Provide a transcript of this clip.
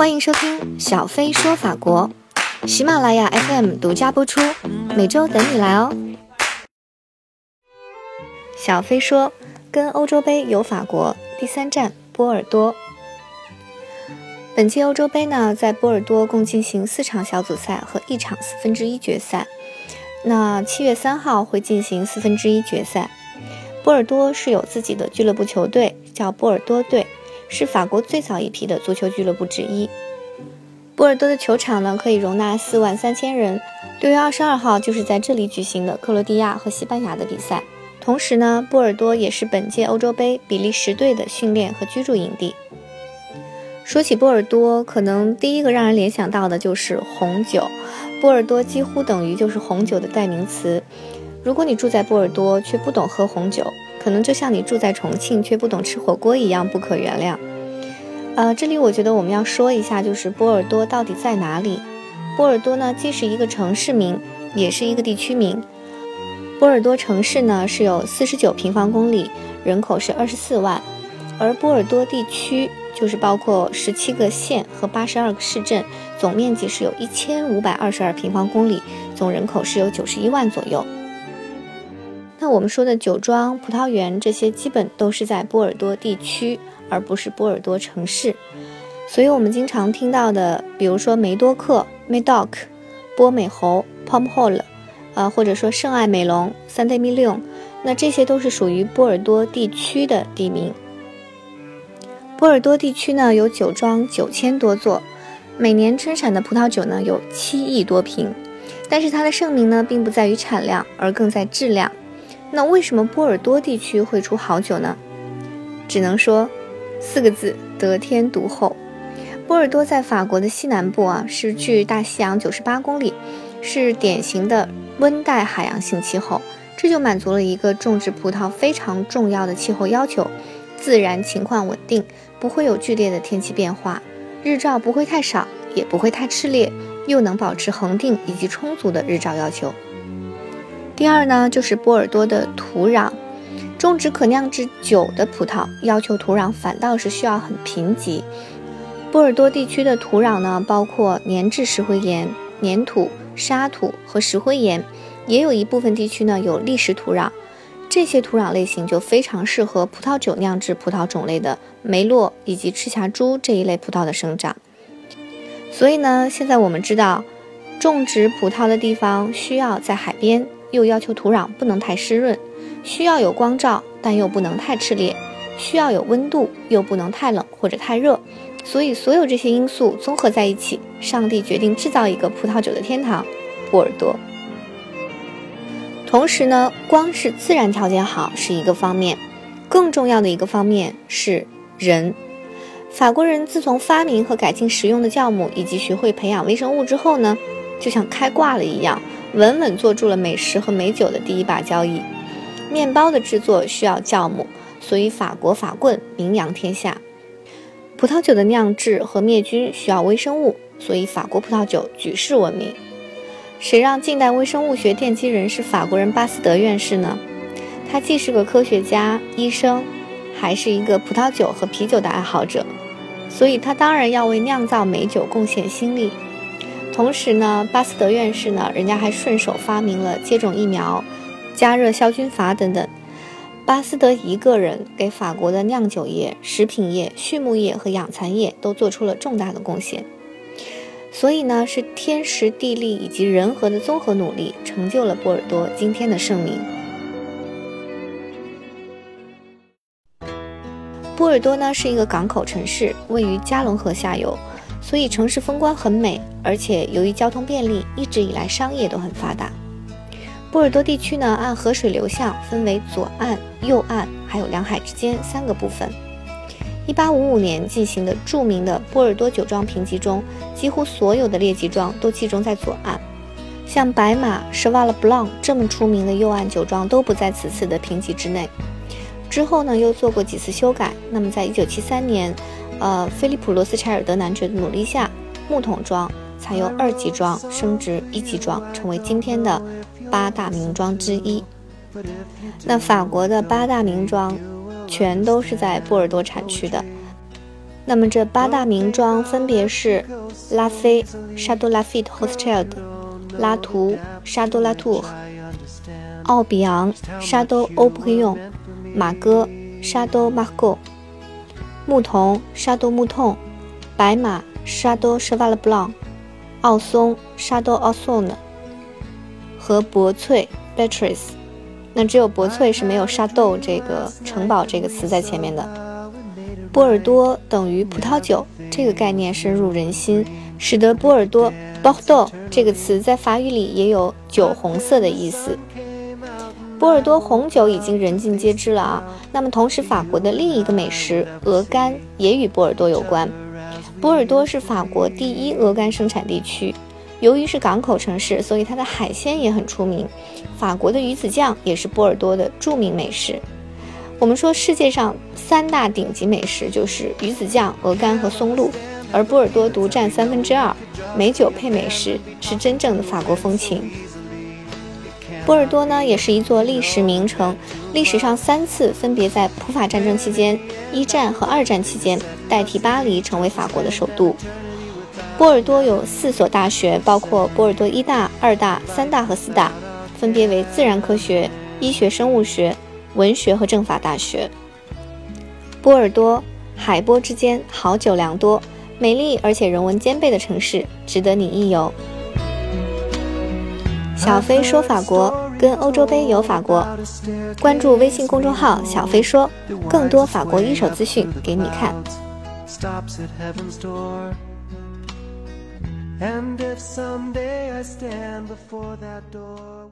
欢迎收听小飞说法国，喜马拉雅 FM 独家播出，每周等你来哦。小飞说，跟欧洲杯游法国，第三站波尔多。本届欧洲杯呢，在波尔多共进行四场小组赛和一场四分之一决赛。那七月三号会进行四分之一决赛。波尔多是有自己的俱乐部球队，叫波尔多队。是法国最早一批的足球俱乐部之一。波尔多的球场呢，可以容纳四万三千人。六月二十二号就是在这里举行的克罗地亚和西班牙的比赛。同时呢，波尔多也是本届欧洲杯比利时队的训练和居住营地。说起波尔多，可能第一个让人联想到的就是红酒。波尔多几乎等于就是红酒的代名词。如果你住在波尔多却不懂喝红酒，可能就像你住在重庆却不懂吃火锅一样不可原谅。呃，这里我觉得我们要说一下，就是波尔多到底在哪里？波尔多呢，既是一个城市名，也是一个地区名。波尔多城市呢是有四十九平方公里，人口是二十四万，而波尔多地区就是包括十七个县和八十二个市镇，总面积是有一千五百二十二平方公里，总人口是有九十一万左右。那我们说的酒庄、葡萄园这些，基本都是在波尔多地区，而不是波尔多城市。所以，我们经常听到的，比如说梅多克 （Medoc）、波美侯 （Pomerol），呃，或者说圣爱美隆 （Saint-Emilion），那这些都是属于波尔多地区的地名。波尔多地区呢，有酒庄九千多座，每年生产的葡萄酒呢有七亿多瓶。但是它的盛名呢，并不在于产量，而更在质量。那为什么波尔多地区会出好酒呢？只能说四个字：得天独厚。波尔多在法国的西南部啊，是距大西洋九十八公里，是典型的温带海洋性气候，这就满足了一个种植葡萄非常重要的气候要求：自然情况稳定，不会有剧烈的天气变化，日照不会太少，也不会太炽烈，又能保持恒定以及充足的日照要求。第二呢，就是波尔多的土壤，种植可酿制酒的葡萄，要求土壤反倒是需要很贫瘠。波尔多地区的土壤呢，包括粘质石灰岩、粘土、沙土和石灰岩，也有一部分地区呢有砾石土壤。这些土壤类型就非常适合葡萄酒酿制葡萄种类的梅洛以及赤霞珠这一类葡萄的生长。所以呢，现在我们知道，种植葡萄的地方需要在海边。又要求土壤不能太湿润，需要有光照，但又不能太炽烈；需要有温度，又不能太冷或者太热。所以，所有这些因素综合在一起，上帝决定制造一个葡萄酒的天堂——波尔多。同时呢，光是自然条件好是一个方面，更重要的一个方面是人。法国人自从发明和改进食用的酵母，以及学会培养微生物之后呢，就像开挂了一样。稳稳做住了美食和美酒的第一把交椅。面包的制作需要酵母，所以法国法棍名扬天下。葡萄酒的酿制和灭菌需要微生物，所以法国葡萄酒举世闻名。谁让近代微生物学奠基人是法国人巴斯德院士呢？他既是个科学家、医生，还是一个葡萄酒和啤酒的爱好者，所以他当然要为酿造美酒贡献心力。同时呢，巴斯德院士呢，人家还顺手发明了接种疫苗、加热消菌阀等等。巴斯德一个人给法国的酿酒业、食品业、畜牧业和养蚕业都做出了重大的贡献。所以呢，是天时地利以及人和的综合努力，成就了波尔多今天的盛名。波尔多呢，是一个港口城市，位于加龙河下游。所以城市风光很美，而且由于交通便利，一直以来商业都很发达。波尔多地区呢，按河水流向分为左岸、右岸，还有两海之间三个部分。1855年进行的著名的波尔多酒庄评级中，几乎所有的列级庄都集中在左岸，像白马、舍瓦勒布朗这么出名的右岸酒庄都不在此次的评级之内。之后呢，又做过几次修改。那么在1973年。呃，菲利普·罗斯柴尔德男爵的努力下，木桶庄才由二级庄升职一级庄，成为今天的八大名庄之一。那法国的八大名庄，全都是在波尔多产区的。那么这八大名庄分别是拉菲沙多拉菲特 Hochschild、拉图沙多拉图、奥比昂沙多欧普用、马哥沙多马戈、牧童沙多牧童、白马沙多舍瓦勒布朗、奥松沙多奥松和博翠 Beatrice。那只有博翠是没有沙豆这个城堡这个词在前面的。波尔多等于葡萄酒这个概念深入人心，使得波尔多 Bordeaux 这个词在法语里也有酒红色的意思。波尔多红酒已经人尽皆知了啊。那么同时，法国的另一个美食鹅肝也与波尔多有关。波尔多是法国第一鹅肝生产地区。由于是港口城市，所以它的海鲜也很出名。法国的鱼子酱也是波尔多的著名美食。我们说世界上三大顶级美食就是鱼子酱、鹅肝和松露，而波尔多独占三分之二。美酒配美食是真正的法国风情。波尔多呢，也是一座历史名城，历史上三次分别在普法战争期间、一战和二战期间代替巴黎成为法国的首都。波尔多有四所大学，包括波尔多一大、二大、三大和四大，分别为自然科学、医学生物学、文学和政法大学。波尔多海波之间，好酒良多，美丽而且人文兼备的城市，值得你一游。小飞说法国，跟欧洲杯游法国，关注微信公众号“小飞说”，更多法国一手资讯给你看。And if someday I stand before that door